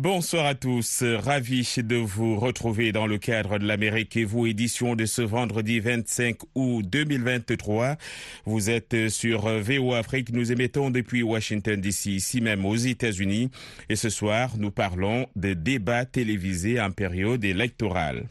Bonsoir à tous, ravi de vous retrouver dans le cadre de l'Amérique et vous, édition de ce vendredi 25 août 2023. Vous êtes sur VO Afrique, nous émettons depuis Washington DC, ici même aux États-Unis. Et ce soir, nous parlons de débats télévisés en période électorale.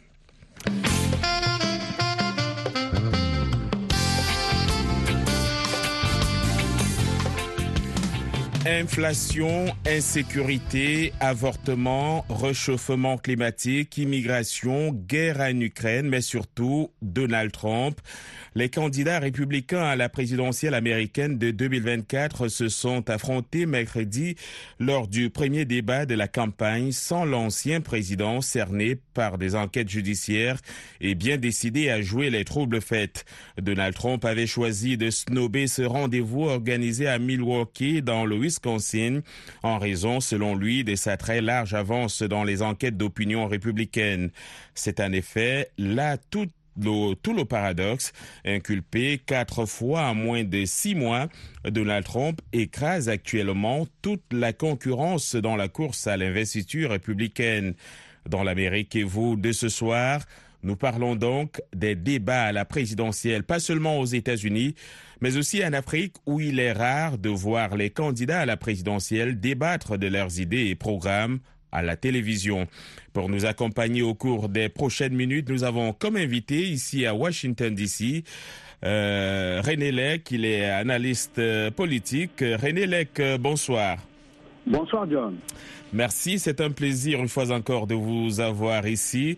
Inflation, insécurité, avortement, réchauffement climatique, immigration, guerre en Ukraine, mais surtout Donald Trump. Les candidats républicains à la présidentielle américaine de 2024 se sont affrontés mercredi lors du premier débat de la campagne sans l'ancien président cerné par des enquêtes judiciaires et bien décidé à jouer les troubles faits. Donald Trump avait choisi de snober ce rendez-vous organisé à Milwaukee dans le Wisconsin en raison, selon lui, de sa très large avance dans les enquêtes d'opinion républicaine. C'est en effet là toute tout le paradoxe. Inculpé quatre fois en moins de six mois, Donald Trump écrase actuellement toute la concurrence dans la course à l'investiture républicaine. Dans l'Amérique et vous de ce soir, nous parlons donc des débats à la présidentielle, pas seulement aux États-Unis, mais aussi en Afrique où il est rare de voir les candidats à la présidentielle débattre de leurs idées et programmes à la télévision. Pour nous accompagner au cours des prochaines minutes, nous avons comme invité ici à Washington, D.C., euh, René Lec, il est analyste euh, politique. René Lec, euh, bonsoir. Bonsoir John. Merci, c'est un plaisir une fois encore de vous avoir ici.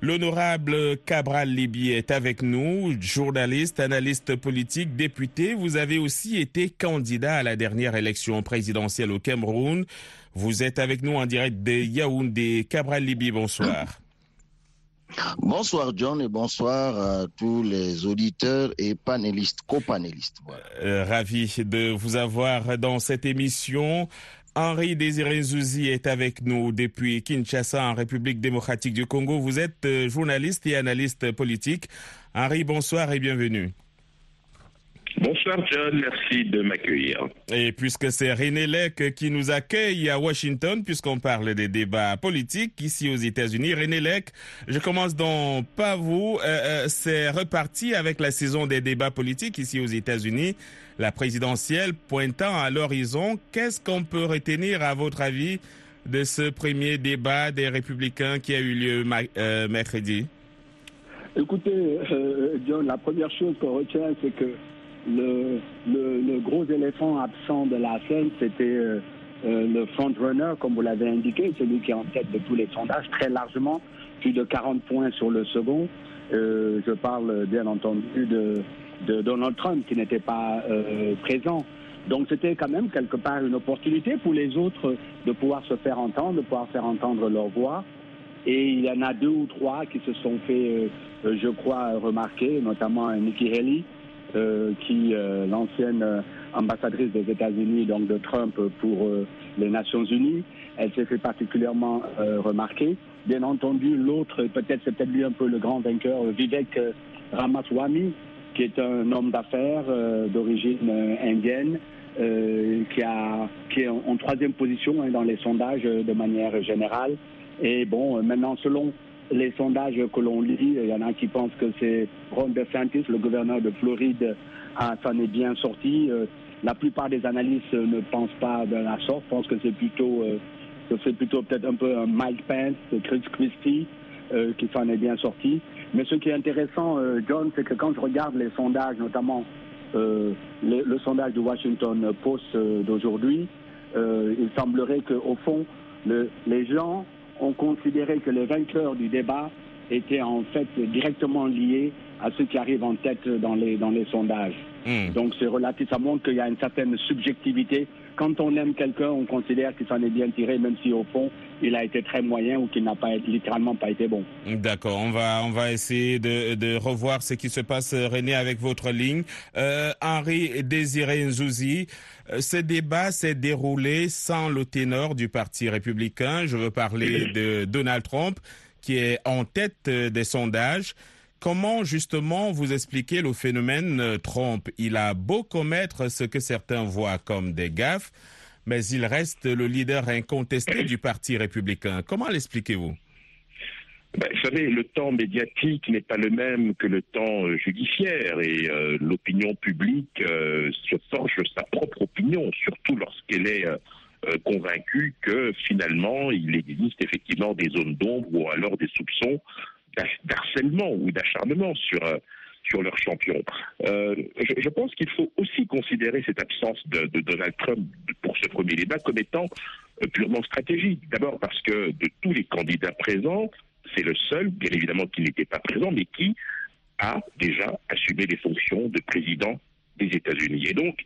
L'honorable Cabral Libi est avec nous, journaliste, analyste politique, député. Vous avez aussi été candidat à la dernière élection présidentielle au Cameroun. Vous êtes avec nous en direct de Yaoundé. Cabral Libi, bonsoir. Bonsoir John et bonsoir à tous les auditeurs et panélistes, copanélistes. Voilà. Euh, ravi de vous avoir dans cette émission. Henri Désiré est avec nous depuis Kinshasa en République démocratique du Congo. Vous êtes euh, journaliste et analyste politique. Henri, bonsoir et bienvenue. Bonsoir John, merci de m'accueillir. Et puisque c'est René Lec qui nous accueille à Washington, puisqu'on parle des débats politiques ici aux États-Unis, René Lec, je commence donc pas vous. Euh, euh, c'est reparti avec la saison des débats politiques ici aux États-Unis, la présidentielle pointant à l'horizon. Qu'est-ce qu'on peut retenir à votre avis de ce premier débat des républicains qui a eu lieu euh, mercredi? Écoutez, euh, John, la première chose qu'on retient, c'est que le, gros éléphant absent de la scène, c'était euh, euh, le front-runner, comme vous l'avez indiqué, celui qui est en tête de tous les sondages, très largement, plus de 40 points sur le second. Euh, je parle bien entendu de, de Donald Trump qui n'était pas présent. Donc c'était quand même quelque part une opportunité pour les autres de pouvoir se faire entendre, de pouvoir faire entendre leur voix. Et il y en a deux ou trois qui se sont fait, je crois, remarquer, notamment Nikki Haley, qui euh, l'ancienne euh, ambassadrice des États-Unis, donc de Trump pour les Nations Unies, elle s'est fait particulièrement remarquer. Bien entendu, l'autre, peut-être c'est peut-être lui un peu le grand vainqueur, Vivek Ramaswamy, qui est un homme d'affaires d'origine indienne, qui, a, qui est en, en troisième position hein, dans les sondages de manière générale. Et bon, maintenant, selon les sondages que l'on lit, il y en a qui pensent que c'est Ron DeSantis, le gouverneur de Floride, s'en est bien sorti. La plupart des analystes ne pensent pas de la sorte, pensent que c'est plutôt, que c'est plutôt peut-être un peu un Mike Pence, Chris Christie, euh, qui s'en est bien sorti. Mais ce qui est intéressant, euh, John, c'est que quand je regarde les sondages, notamment euh, le, sondage du Washington Post d'aujourd'hui, il semblerait qu'au fond, le, les gens ont considéré que les vainqueurs du débat étaient en fait directement liés à ceux qui arrivent en tête dans les, dans les sondages. Mmh. Donc c'est relatif, ça montre qu'il y a une certaine subjectivité quand on aime quelqu'un, on considère qu'il s'en est bien tiré, même si au fond, il a été très moyen ou qu'il n'a pas littéralement pas été bon. D'accord, on va on va essayer de, de revoir ce qui se passe, René, avec votre ligne. Euh, Henri Désiré Nzouzi, euh, ce débat s'est déroulé sans le ténor du Parti républicain. Je veux parler de Donald Trump, qui est en tête des sondages. Comment justement vous expliquez le phénomène Trump? Il a beau commettre ce que certains voient comme des gaffes, mais il reste le leader incontesté du Parti républicain. Comment l'expliquez-vous? Ben, vous savez, le temps médiatique n'est pas le même que le temps euh, judiciaire et euh, l'opinion publique euh, se forge sa propre opinion, surtout lorsqu'elle est convaincue que finalement il existe effectivement des zones d'ombre ou alors des soupçons d'harcèlement ou d'acharnement sur sur leur champion. je, je, pense qu'il faut aussi considérer cette absence de, de, Donald Trump pour ce premier débat comme étant purement stratégique. D'abord parce que de tous les candidats présents, c'est le seul, bien évidemment, qui n'était pas présent, mais qui a déjà assumé les fonctions de président des États-Unis. Et donc,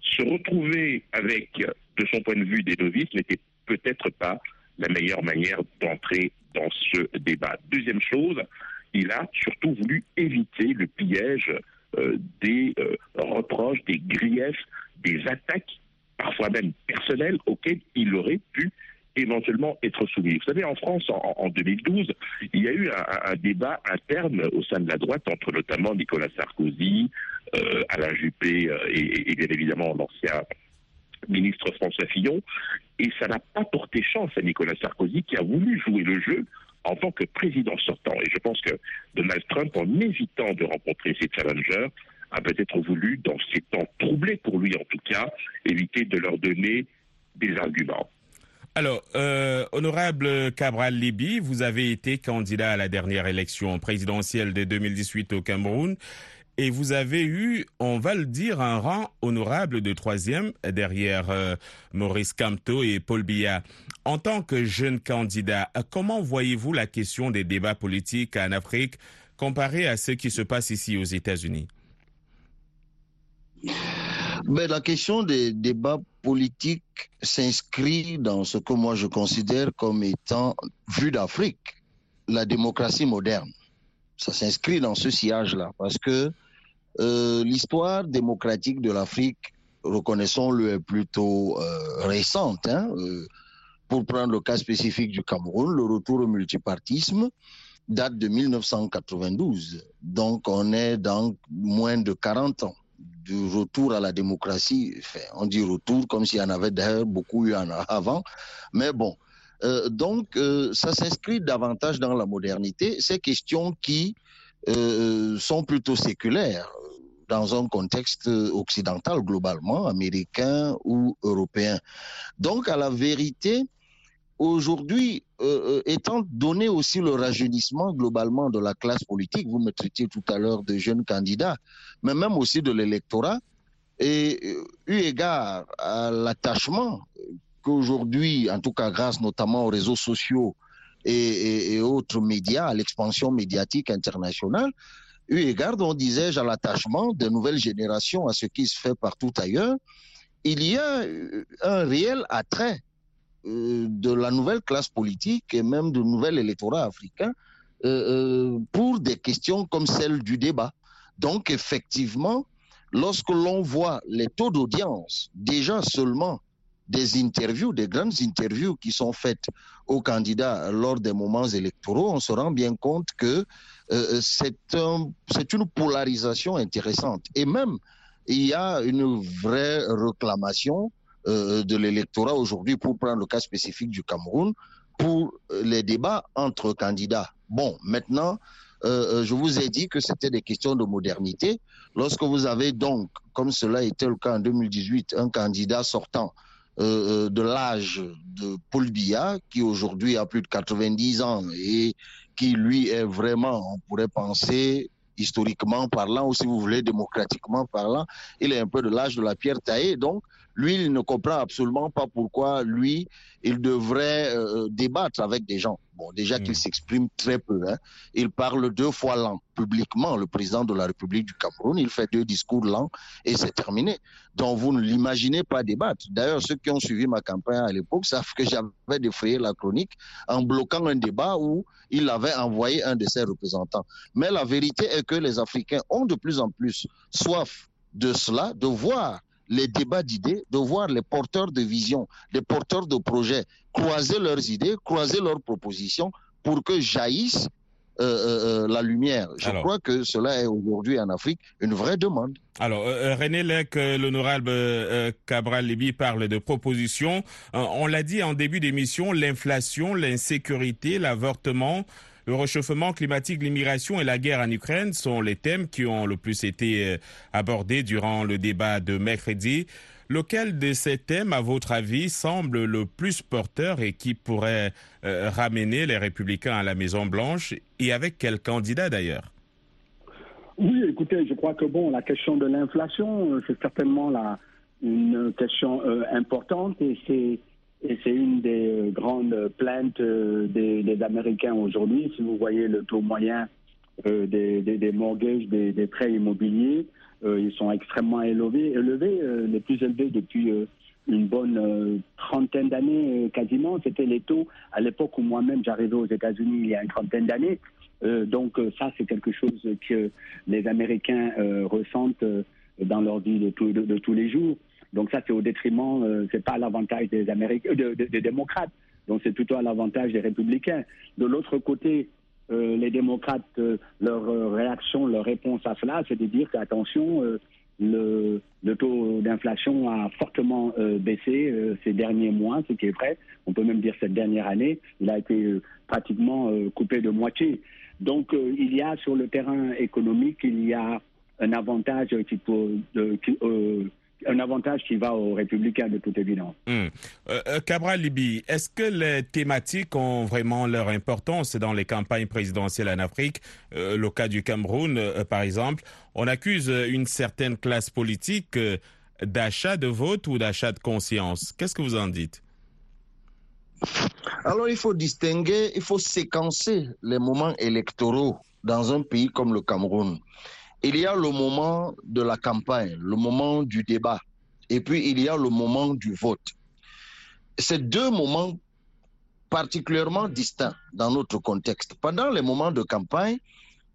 se retrouver avec, de son point de vue, des novices n'était peut-être pas la meilleure manière d'entrer dans ce débat. Deuxième chose, il a surtout voulu éviter le piège euh, des euh, reproches, des griefs, des attaques, parfois même personnelles, auxquelles il aurait pu éventuellement être soumis. Vous savez, en France, en, 2012, il y a eu un, débat interne au sein de la droite entre notamment Nicolas Sarkozy, euh, Alain Juppé euh, et, bien évidemment l'ancien ministre François Fillon, et ça n'a pas porté chance à Nicolas Sarkozy qui a voulu jouer le jeu en tant que président sortant. Et je pense que Donald Trump, en évitant de rencontrer ses challengers, a peut-être voulu, dans ces temps troublés pour lui en tout cas, éviter de leur donner des arguments. Alors, euh, honorable Cabral Libi, vous avez été candidat à la dernière élection présidentielle de 2018 au Cameroun et vous avez eu, on va le dire, un rang honorable de troisième derrière euh, Maurice Camteau et Paul Biya. En tant que jeune candidat, comment voyez-vous la question des débats politiques en Afrique comparé à ce qui se passe ici aux États-Unis? Mais la question des débats politiques s'inscrit dans ce que moi je considère comme étant, vu d'Afrique, la démocratie moderne. Ça s'inscrit dans ce sillage-là parce que euh, l'histoire démocratique de l'Afrique, reconnaissons-le, est plutôt euh, récente. Hein, euh, pour prendre le cas spécifique du Cameroun, le retour au multipartisme date de 1992. Donc on est dans moins de 40 ans du retour à la démocratie. on dit retour comme s'il y en avait d'ailleurs beaucoup eu avant. Mais bon, donc ça s'inscrit davantage dans la modernité. Ces questions qui euh, sont plutôt séculaires dans un contexte occidental globalement, américain ou européen. Donc à la vérité, aujourd'hui, euh, euh, étant donné aussi le rajeunissement globalement de la classe politique, vous me traitiez tout à l'heure de jeunes candidats, mais même aussi de l'électorat, et euh, eu égard à l'attachement qu'aujourd'hui, en tout cas grâce notamment aux réseaux sociaux et, autres médias, à l'expansion médiatique internationale, eu égard, on disais-je, à l'attachement de nouvelles générations à ce qui se fait partout ailleurs, il y a un réel attrait euh, de la nouvelle classe politique et même du nouvel électorat africain euh, euh, pour des questions comme celle du débat. Donc effectivement, lorsque l'on voit les taux d'audience, déjà seulement des interviews, des grandes interviews qui sont faites aux candidats lors des moments électoraux, on se rend bien compte que euh, c'est un, une polarisation intéressante. Et même, il y a une vraie réclamation euh, de l'électorat aujourd'hui, pour prendre le cas spécifique du Cameroun, pour les débats entre candidats. Bon, maintenant, euh, je vous ai dit que c'était des questions de modernité. Lorsque vous avez donc, comme cela était le cas en 2018, un candidat sortant de l'âge de Paul Biya, qui aujourd'hui a plus de 90 ans et qui, lui, est vraiment, on pourrait penser, historiquement parlant, ou si vous voulez, démocratiquement parlant, il est un peu de l'âge de la pierre taillée. Donc, lui, il ne comprend absolument pas pourquoi lui, il devrait euh, débattre avec des gens. Bon, déjà qu'il s'exprime très peu. Hein. Il parle deux fois lent, publiquement, le président de la République du Cameroun. Il fait deux discours lents et c'est terminé. Donc, vous ne l'imaginez pas débattre. D'ailleurs, ceux qui ont suivi ma campagne à l'époque savent que j'avais défrayé la chronique en bloquant un débat où il avait envoyé un de ses représentants. Mais la vérité est que les Africains ont de plus en plus soif de cela, de voir les débats d'idées, de voir les porteurs de vision, les porteurs de projets croiser leurs idées, croiser leurs propositions pour que jaillisse euh, euh, la lumière. Je Alors. crois que cela est aujourd'hui en Afrique une vraie demande. Alors, euh, René Lec, euh, l'honorable euh, Cabral Libi parle de propositions. Euh, on l'a dit en début d'émission, l'inflation, l'insécurité, l'avortement, le réchauffement climatique, l'immigration et la guerre en Ukraine sont les thèmes qui ont le plus été euh, abordés durant le débat de mercredi. Lequel de ces thèmes, à votre avis, semble le plus porteur et qui pourrait euh, ramener les républicains à la Maison-Blanche et avec quel candidat d'ailleurs? Oui, écoutez, je crois que bon, la question de l'inflation, euh, c'est certainement la, une question importante et c'est et c'est une des euh, grandes plaintes euh, des, Américains aujourd'hui. Si vous voyez le taux moyen euh, des, des, mortgages, des, prêts immobiliers, ils sont extrêmement élevés, les plus élevés depuis une bonne trentaine d'années quasiment. C'était les taux à l'époque où moi-même j'arrivais aux États-Unis il y a une trentaine d'années. Donc ça, c'est quelque chose que les Américains ressentent dans leur vie de tous les jours. Donc ça, c'est au détriment, euh, c'est pas à l'avantage des Américains, de- des démocrates. Donc c'est plutôt à l'avantage des républicains. De l'autre côté, euh, les démocrates, euh, leur euh, réaction, leur réponse à cela, c'est de dire qu'attention, euh, le, taux d'inflation a fortement euh, baissé euh, ces derniers mois, ce qui est vrai. On peut même dire cette dernière année, il a été euh, pratiquement euh, coupé de moitié. Donc euh, il y a sur le terrain économique, il y a un avantage qui peut, euh, un avantage qui va aux républicains de toute évidence. Hmm. Euh, euh, Cabral Libi, est-ce que les thématiques ont vraiment leur importance dans les campagnes présidentielles en Afrique? Euh, Le cas du Cameroun, euh, par exemple, on accuse une certaine classe politique euh, d'achat de vote ou d'achat de conscience. Qu'est-ce que vous en dites? Alors il faut distinguer, il faut séquencer les moments électoraux dans un pays comme le Cameroun. Il y a le moment de la campagne, le moment du débat, et puis il y a le moment du vote. Ces deux moments particulièrement distincts dans notre contexte. Pendant les moments de campagne,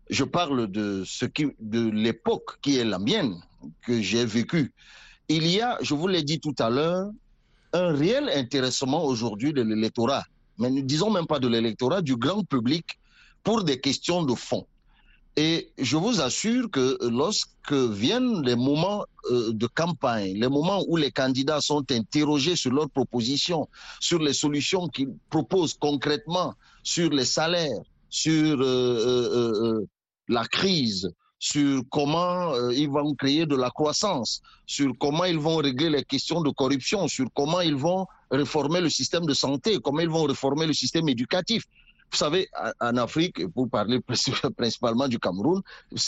je parle de ce qui, de l'époque qui est la mienne, que j'ai vécue. Il y a, je vous l'ai dit tout à l'heure, un réel intéressement aujourd'hui de l'électorat, mais ne disons même pas de l'électorat, du grand public pour des questions de fond. Et je vous assure que lorsque viennent les moments euh, de campagne, les moments où les candidats sont interrogés sur leurs propositions, sur les solutions qu'ils proposent concrètement, sur les salaires, sur euh, euh, euh, la crise, sur comment euh, ils vont créer de la croissance, sur comment ils vont régler les questions de corruption, sur comment ils vont réformer le système de santé, comment ils vont réformer le système éducatif. Vous savez, en Afrique, pour parler principalement du Cameroun,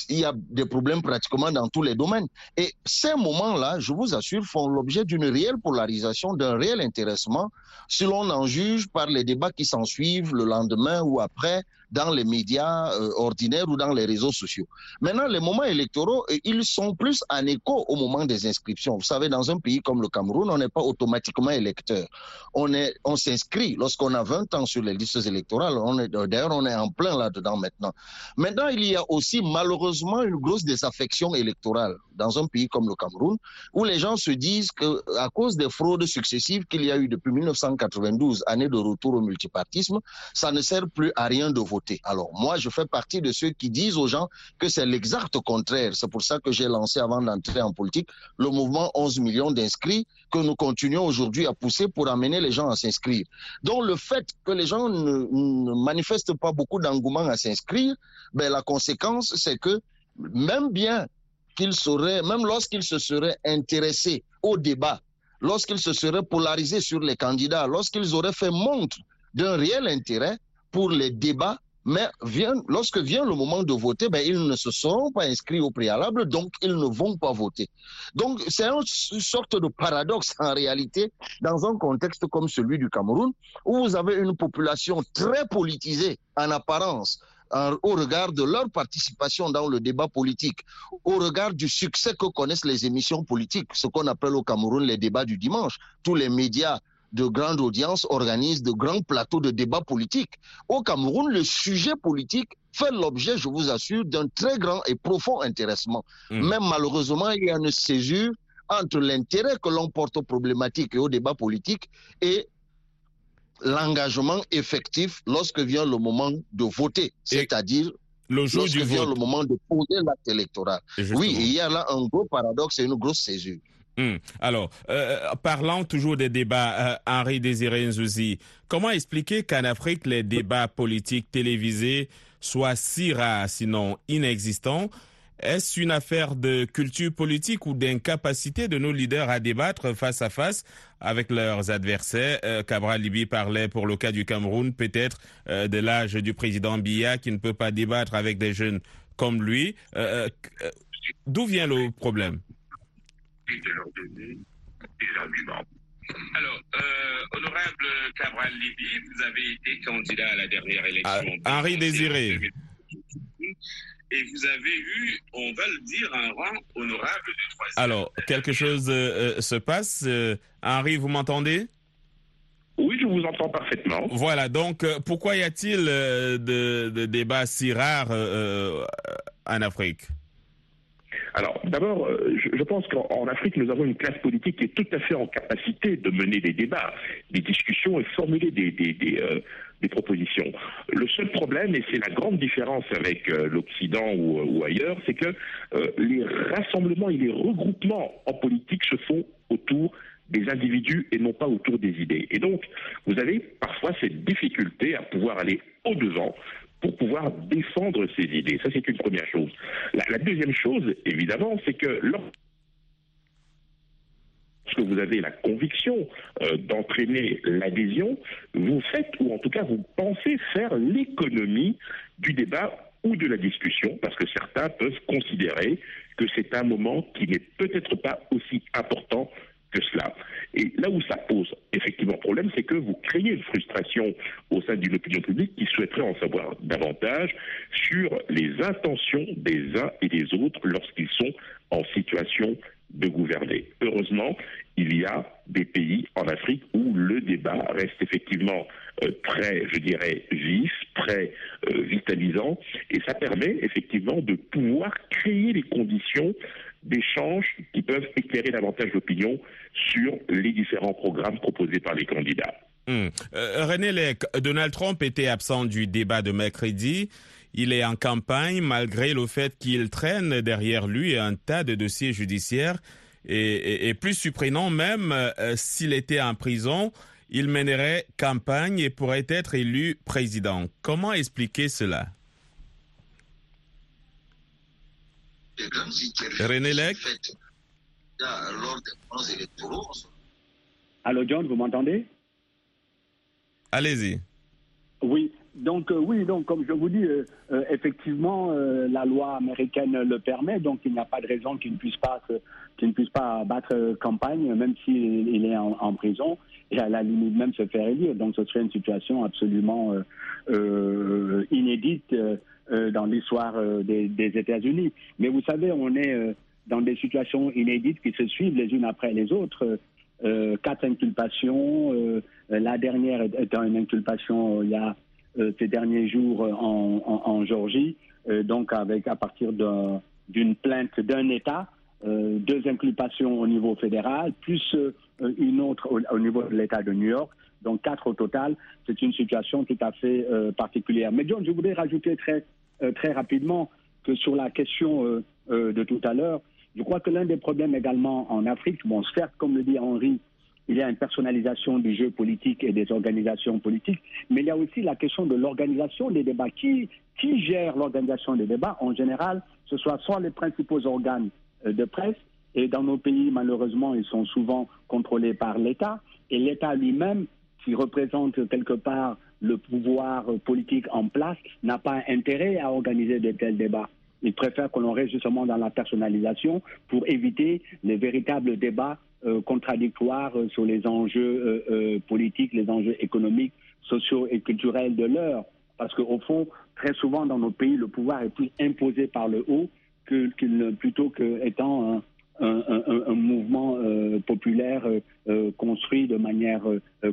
il y a des problèmes pratiquement dans tous les domaines. Et ces moments-là, je vous assure, font l'objet d'une réelle polarisation, d'un réel intéressement, si l'on en juge par les débats qui s'en suivent le lendemain ou après dans les médias euh, ordinaires ou dans les réseaux sociaux. Maintenant, les moments électoraux, ils sont plus en écho au moment des inscriptions. Vous savez, dans un pays comme le Cameroun, on n'est pas automatiquement électeur. On est, on s'inscrit lorsqu'on a 20 ans sur les listes électorales. On est, d'ailleurs, on est en plein là-dedans maintenant. Maintenant, il y a aussi malheureusement une grosse désaffection électorale dans un pays comme le Cameroun, où les gens se disent que à cause des fraudes successives qu'il y a eu depuis 1992, année de retour au multipartisme, ça ne sert plus à rien de voter. Alors moi, je fais partie de ceux qui disent aux gens que c'est l'exact contraire. C'est pour ça que j'ai lancé avant d'entrer en politique le mouvement 11 millions d'inscrits que nous continuons aujourd'hui à pousser pour amener les gens à s'inscrire. Donc le fait que les gens ne, ne manifestent pas beaucoup d'engouement à s'inscrire, ben, la conséquence, c'est que même bien qu'ils seraient, même lorsqu'ils se seraient intéressés au débat, lorsqu'ils se seraient polarisés sur les candidats, lorsqu'ils auraient fait montre d'un réel intérêt pour les débats, Mais lorsque vient le moment de voter, ben, ils ne se seront pas inscrits au préalable, donc ils ne vont pas voter. Donc c'est une sorte de paradoxe en réalité dans un contexte comme celui du Cameroun, où vous avez une population très politisée en apparence, en- au regard de leur participation dans le débat politique, au regard du succès que connaissent les émissions politiques, ce qu'on appelle au Cameroun les débats du dimanche. Tous les médias de grande audience organisent de grands plateaux de débats politiques. Au Cameroun, le sujet politique fait l'objet, je vous assure, d'un très grand et profond intéressement. Mm. Mais malheureusement, il y a une césure entre l'intérêt que l'on porte aux problématiques et aux débats politiques et l'engagement effectif lorsque vient le moment de voter, c'est-à-dire Le jour lorsque du vient vote. le moment de poser l'acte électoral. justement. Oui, il y a là un gros paradoxe et une grosse césure. Hmm. Alors, euh, parlant toujours des débats, euh, Henri Désiré Nzouzi, comment expliquer qu'en Afrique, les débats politiques télévisés soient si rares, sinon inexistants? Est-ce une affaire de culture politique ou d'incapacité de nos leaders à débattre face à face avec leurs adversaires? Euh, Cabral Libi parlait pour le cas du Cameroun, peut-être euh, de l'âge du président Biya qui ne peut pas débattre avec des jeunes comme lui. Euh, euh, D'où vient le problème? De leur donner des arguments. Alors, euh, honorable Cabral Libi, vous avez été candidat à la dernière élection. Ah, Henri Désiré. Et vous avez eu, on va le dire, un rang honorable de troisième. Alors, quelque chose euh, euh, se passe. Euh, Henri, vous m'entendez? Oui, je vous entends parfaitement. Voilà, donc euh, pourquoi y a-t-il euh, de, de débats si rares en Afrique? Alors, d'abord, euh, je, pense qu'en en Afrique, nous avons une classe politique qui est tout à fait en capacité de mener des débats, des discussions et formuler des, euh, propositions. Le seul problème, et c'est la grande différence avec euh, l'Occident ou, ailleurs, c'est que les rassemblements et les regroupements en politique se font autour des individus et non pas autour des idées. Et donc, vous avez parfois cette difficulté à pouvoir aller au-devant pour pouvoir défendre ces idées. Ça, c'est une première chose. La, la deuxième chose, évidemment, c'est que lorsque vous avez la conviction euh, d'entraîner l'adhésion, vous faites, ou en tout cas vous pensez faire l'économie du débat ou de la discussion, parce que certains peuvent considérer que c'est un moment qui n'est peut-être pas aussi important que cela. Et là où ça pose effectivement problème, c'est que vous créez une frustration au sein d'une opinion publique qui souhaiterait en savoir davantage sur les intentions des uns et des autres lorsqu'ils sont en situation de gouverner. Heureusement, il y a des pays en Afrique où le débat reste effectivement euh, très, je dirais, vif, très euh, vitalisant, et ça permet effectivement de pouvoir créer les conditions d'échanges qui peuvent éclairer davantage l'opinion sur les différents programmes proposés par les candidats. Hmm. Euh, René Lec, Donald Trump était absent du débat de mercredi. Il est en campagne malgré le fait qu'il traîne derrière lui un tas de dossiers judiciaires. Et, plus surprenant même, euh, s'il était en prison, il mènerait campagne et pourrait être élu président. Comment expliquer cela? René Lec Allô, John, vous m'entendez? Allez-y. Oui. Donc, euh, oui, donc, comme je vous dis, euh, euh, effectivement, la loi américaine le permet, donc il n'y a pas de raison qu'il ne puisse pas, qu'il ne puisse pas battre campagne, même s'il il est en, en prison, et à la limite même se faire élire. Donc, ce serait une situation absolument inédite dans l'histoire euh, des, États-Unis. Mais vous savez, on est euh, dans des situations inédites qui se suivent les unes après les autres. Euh, quatre inculpations, euh, la dernière étant une inculpation euh, il y a euh, ces derniers jours euh, en, en, Géorgie, euh, donc avec à partir d'un- d'une plainte d'un État, euh, deux inculpations au niveau fédéral, plus euh, une autre au, au niveau de l'État de New York, donc quatre au total. C'est une situation tout à fait euh, particulière. Mais John, je voudrais rajouter très euh, très rapidement que sur la question euh, euh, de tout à l'heure, je crois que l'un des problèmes également en Afrique, bon, certes, comme le dit Henri, il y a une personnalisation du jeu politique et des organisations politiques, mais il y a aussi la question de l'organisation des débats. Qui, qui gère l'organisation des débats? En général, ce soit soit les principaux organes euh, de presse, et dans nos pays, malheureusement, ils sont souvent contrôlés par l'État, et l'État lui-même, qui représente quelque part le pouvoir politique en place n'a pas intérêt à organiser de tels débats. Il préfère que l'on reste justement dans la personnalisation pour éviter les véritables débats euh, contradictoires sur les enjeux euh, euh, politiques, les enjeux économiques, sociaux et culturels de l'heure. Parce qu'au fond, très souvent dans nos pays, le pouvoir est plus imposé par le haut plutôt qu'étant un, mouvement euh, populaire euh, euh, construit de manière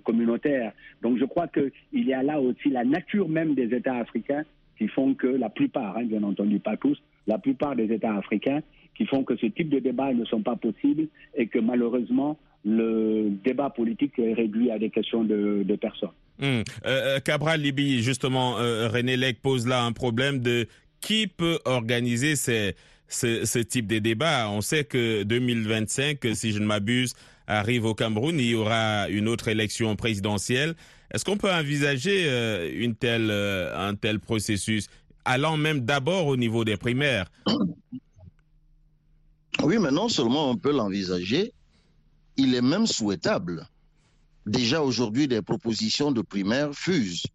communautaire. Donc je crois qu'il y a là aussi la nature même des États africains qui font que la plupart, hein, bien entendu pas tous, la plupart des États africains qui font que ce type de débats ne sont pas possibles et que malheureusement le débat politique est réduit à des questions de, personnes. Hum. Euh, Cabral Libi, justement, René Lec pose là un problème de qui peut organiser ces, ce, type de débat. On sait que 2025, si je ne m'abuse, arrive au Cameroun, il y aura une autre élection présidentielle. Est-ce qu'on peut envisager euh, euh, un tel processus, allant même d'abord au niveau des primaires? Oui, mais non seulement on peut l'envisager, il est même souhaitable. Déjà aujourd'hui, des propositions de primaire fusent.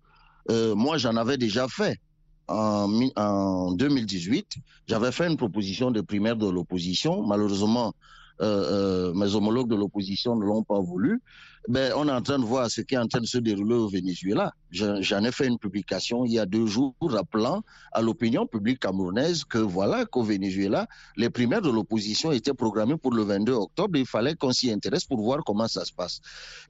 Euh, moi, j'en avais déjà fait. En, mi- en 2018, j'avais fait une proposition de primaire de l'opposition. Malheureusement, euh, euh, mes homologues de l'opposition ne l'ont pas voulu. Ben, on est en train de voir ce qui est en train de se dérouler au Venezuela. Je- J'en ai fait une publication il y a deux jours rappelant à l'opinion publique camerounaise que voilà qu'au Venezuela, les primaires de l'opposition étaient programmées pour le 22 octobre. Il fallait qu'on s'y intéresse pour voir comment ça se passe.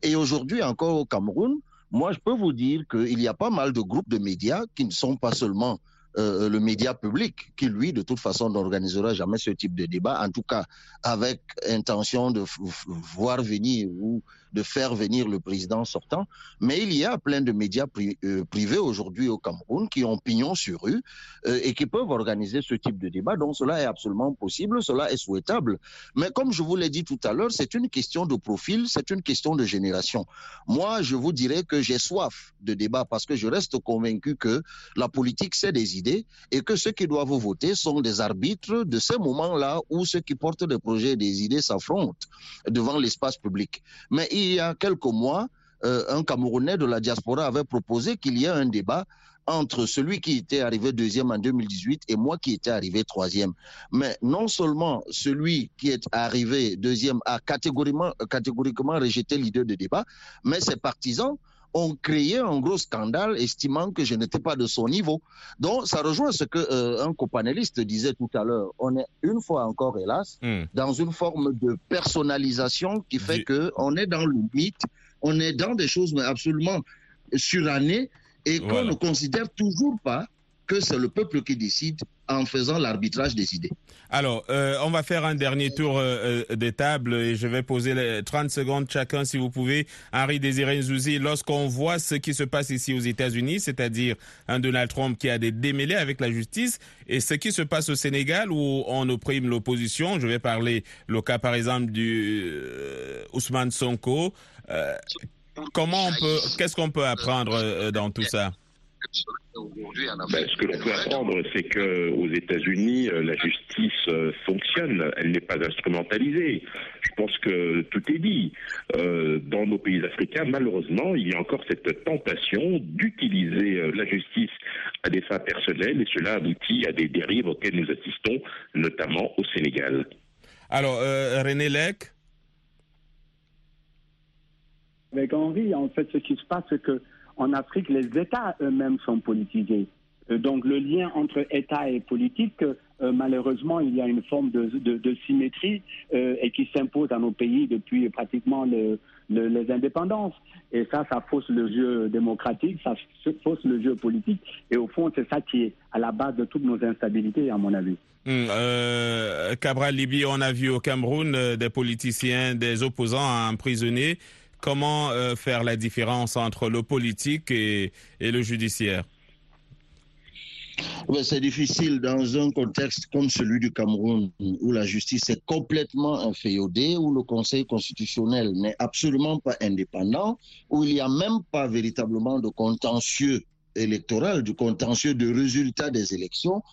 Et aujourd'hui, encore au Cameroun, moi, je peux vous dire qu'il y a pas mal de groupes de médias qui ne sont pas seulement euh, le média public, qui lui, de toute façon, n'organisera jamais ce type de débat, en tout cas avec intention de voir venir ou de faire venir le président sortant. Mais il y a plein de médias euh, privés aujourd'hui au Cameroun qui ont pignon sur rue euh, et qui peuvent organiser ce type de débat. Donc cela est absolument possible, cela est souhaitable. Mais comme je vous l'ai dit tout à l'heure, c'est une question de profil, c'est une question de génération. Moi, je vous dirais que j'ai soif de débat parce que je reste convaincu que la politique, c'est des idées et que ceux qui doivent voter sont des arbitres de ces moments-là où ceux qui portent des projets et des idées s'affrontent devant l'espace public. Mais il y a quelques mois, euh, un Camerounais de la diaspora avait proposé qu'il y ait un débat entre celui qui était arrivé deuxième en 2018 et moi qui étais arrivé troisième. Mais non seulement celui qui est arrivé deuxième a catégoriquement, catégoriquement rejeté l'idée de débat, mais ses partisans ont créé un gros scandale estimant que je n'étais pas de son niveau. Donc ça rejoint ce que euh, un copanéliste disait tout à l'heure. On est une fois encore, hélas, Hum. dans une forme de personnalisation qui fait Du- que on est dans le mythe, on est dans des choses mais absolument surannées et qu'on ne considère toujours pas que c'est le peuple qui décide en faisant l'arbitrage des idées. Alors, euh, on va faire un dernier tour euh, euh, des tables et je vais poser les 30 secondes chacun si vous pouvez. Henri Désiré Nzouzi, lorsqu'on voit ce qui se passe ici aux États-Unis, c'est-à-dire un Donald Trump qui a des démêlés avec la justice, et ce qui se passe au Sénégal où on opprime l'opposition, je vais parler le cas par exemple du euh, Ousmane Sonko, comment on peut, qu'est-ce qu'on peut apprendre dans tout ça? Ben, ce que l'on peut apprendre, c'est que aux États-Unis, euh, la justice euh, fonctionne, elle n'est pas instrumentalisée. Je pense que tout est dit. Euh, dans nos pays africains, malheureusement, il y a encore cette tentation d'utiliser la justice à des fins personnelles, et cela aboutit à des dérives auxquelles nous assistons, notamment au Sénégal. Alors, euh, René Lec? Avec Henri, en fait, ce qui se passe, c'est que en Afrique, les États eux-mêmes sont politisés. Euh, Donc, le lien entre État et politique, euh, malheureusement, il y a une forme de, symétrie euh, et qui s'impose dans nos pays depuis pratiquement le- le- les indépendances. Et ça, ça fausse le jeu démocratique, ça fausse le jeu politique. Et au fond, c'est ça qui est à la base de toutes nos instabilités, à mon avis. Hum, euh, Cabral Libi, on a vu au Cameroun des politiciens, des opposants emprisonnés. Comment euh, faire la différence entre le politique et, et le judiciaire? C'est difficile dans un contexte comme celui du Cameroun, où la justice est complètement inféodée, où le Conseil constitutionnel n'est absolument pas indépendant, où il n'y a même pas véritablement de contentieux électoral, du contentieux de résultat des élections,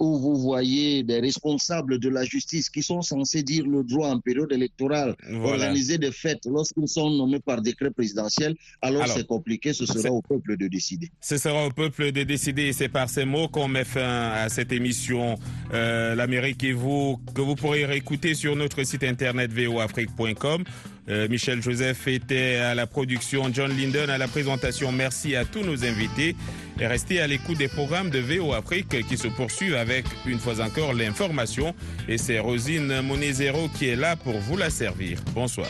où vous voyez des responsables de la justice qui sont censés dire le droit en période électorale, Voilà. organiser des fêtes lorsqu'ils sont nommés par décret présidentiel, alors, Alors, c'est compliqué, ce sera au peuple de décider. Ce sera au peuple de décider et c'est par ces mots qu'on met fin à cette émission euh, L'Amérique et vous que vous pourrez réécouter sur notre site internet voafrique.com. Euh, Michel Joseph était à la production, John Linden à la présentation. Merci à tous nos invités et restez à l'écoute des programmes de VO Afrique qui se poursuivent avec une fois encore l'information et c'est Rosine Monezero qui est là pour vous la servir. Bonsoir.